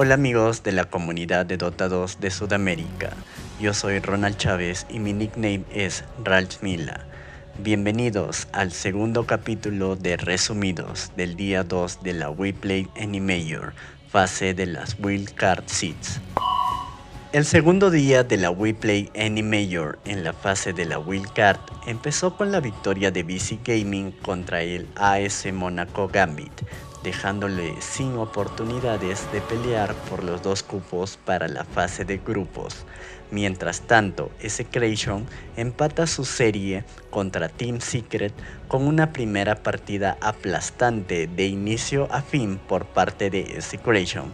Hola amigos de la comunidad de Dota 2 de Sudamérica, yo soy Ronald Chávez y mi nickname es Ralph Mila. Bienvenidos al segundo capítulo de resumidos del día 2 de la WePlay Animator, fase de las Wildcard Seeds. El segundo día de la WePlay Animator en la fase de la Wildcard empezó con la victoria de BC Gaming contra el AS Monaco Gambit, dejándole sin oportunidades de pelear por los dos cupos para la fase de grupos. Mientras tanto, Creation empata su serie contra Team Secret con una primera partida aplastante de inicio a fin por parte de Creation.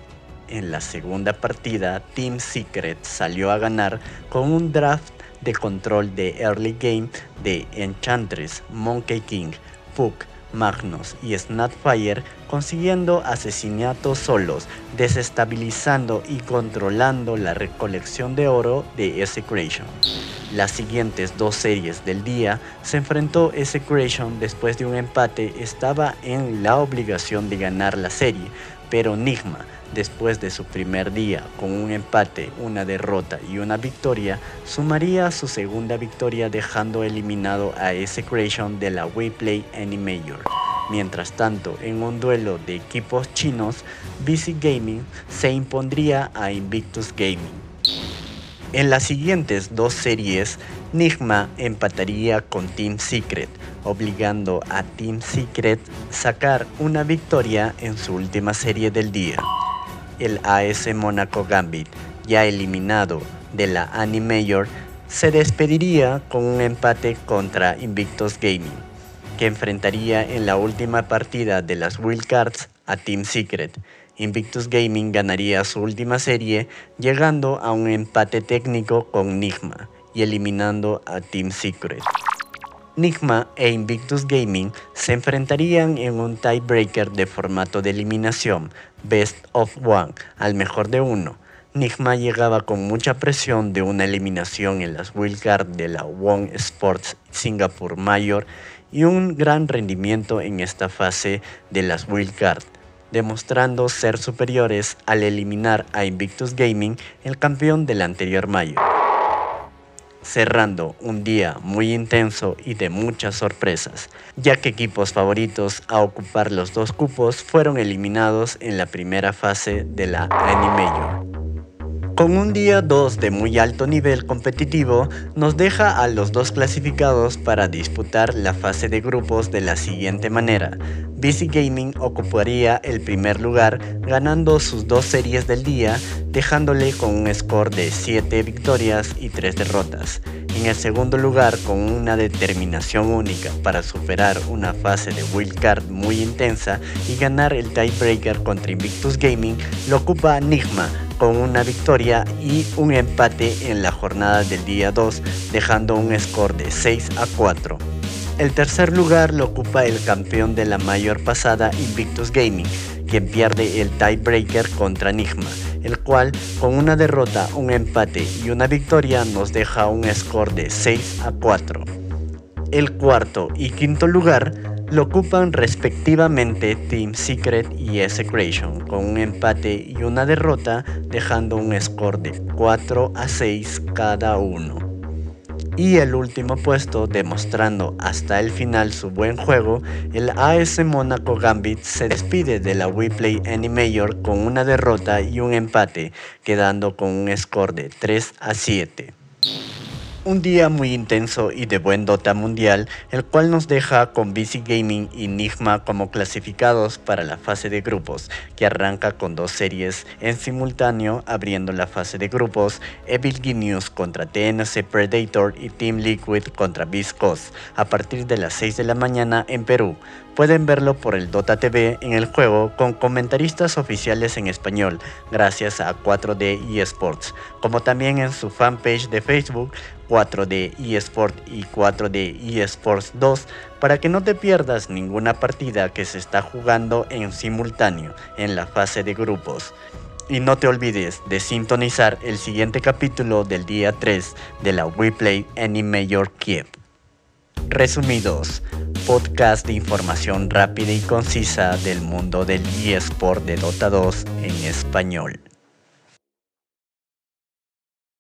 En la segunda partida, Team Secret salió a ganar con un draft de control de early game de Enchantress, Monkey King, Puck, Magnus y Snapfire consiguiendo asesinatos solos, desestabilizando y controlando la recolección de oro de Creation. Las siguientes dos series del día se enfrentó Creation después de un empate, estaba en la obligación de ganar la serie, pero Nigma, después de su primer día con un empate, una derrota y una victoria, sumaría su segunda victoria dejando eliminado a Creation de la WePlay Animator. Mientras tanto, en un duelo de equipos chinos, BC Gaming se impondría a Invictus Gaming. En las siguientes dos series, Nigma empataría con Team Secret, obligando a Team Secret sacar una victoria en su última serie del día. El AS Monaco Gambit, ya eliminado de la Animator, se despediría con un empate contra Invictus Gaming que enfrentaría en la última partida de las Wildcards a Team Secret. Invictus Gaming ganaría su última serie llegando a un empate técnico con Nigma y eliminando a Team Secret. Nigma e Invictus Gaming se enfrentarían en un tiebreaker de formato de eliminación, Best of One, al mejor de uno. Nigma llegaba con mucha presión de una eliminación en las wildcards de la One Sports Singapore Mayor y un gran rendimiento en esta fase de las Card, demostrando ser superiores al eliminar a Invictus Gaming, el campeón del anterior mayo. Cerrando un día muy intenso y de muchas sorpresas, ya que equipos favoritos a ocupar los dos cupos fueron eliminados en la primera fase de la Anime con un día 2 de muy alto nivel competitivo, nos deja a los dos clasificados para disputar la fase de grupos de la siguiente manera. BC Gaming ocuparía el primer lugar ganando sus dos series del día, dejándole con un score de 7 victorias y 3 derrotas. En el segundo lugar, con una determinación única para superar una fase de wildcard muy intensa y ganar el tiebreaker contra Invictus Gaming, lo ocupa Nigma con una victoria y un empate en la jornada del día 2, dejando un score de 6 a 4. El tercer lugar lo ocupa el campeón de la mayor pasada Invictus Gaming, quien pierde el tiebreaker contra Nigma, el cual con una derrota, un empate y una victoria nos deja un score de 6 a 4. El cuarto y quinto lugar lo ocupan respectivamente Team Secret y S-Creation, con un empate y una derrota, dejando un score de 4 a 6 cada uno. Y el último puesto, demostrando hasta el final su buen juego, el AS Monaco Gambit se despide de la WePlay Animator con una derrota y un empate, quedando con un score de 3 a 7. Un día muy intenso y de buen Dota mundial, el cual nos deja con BC Gaming y Nigma como clasificados para la fase de grupos, que arranca con dos series en simultáneo abriendo la fase de grupos, Evil Genius contra TNC Predator y Team Liquid contra Viscos, a partir de las 6 de la mañana en Perú. Pueden verlo por el Dota TV en el juego con comentaristas oficiales en español, gracias a 4D eSports, como también en su fanpage de Facebook 4D eSports y 4D eSports 2 para que no te pierdas ninguna partida que se está jugando en simultáneo en la fase de grupos. Y no te olvides de sintonizar el siguiente capítulo del día 3 de la WePlay Anime Your Kiev. Resumidos, podcast de información rápida y concisa del mundo del eSport de Dota 2 en español.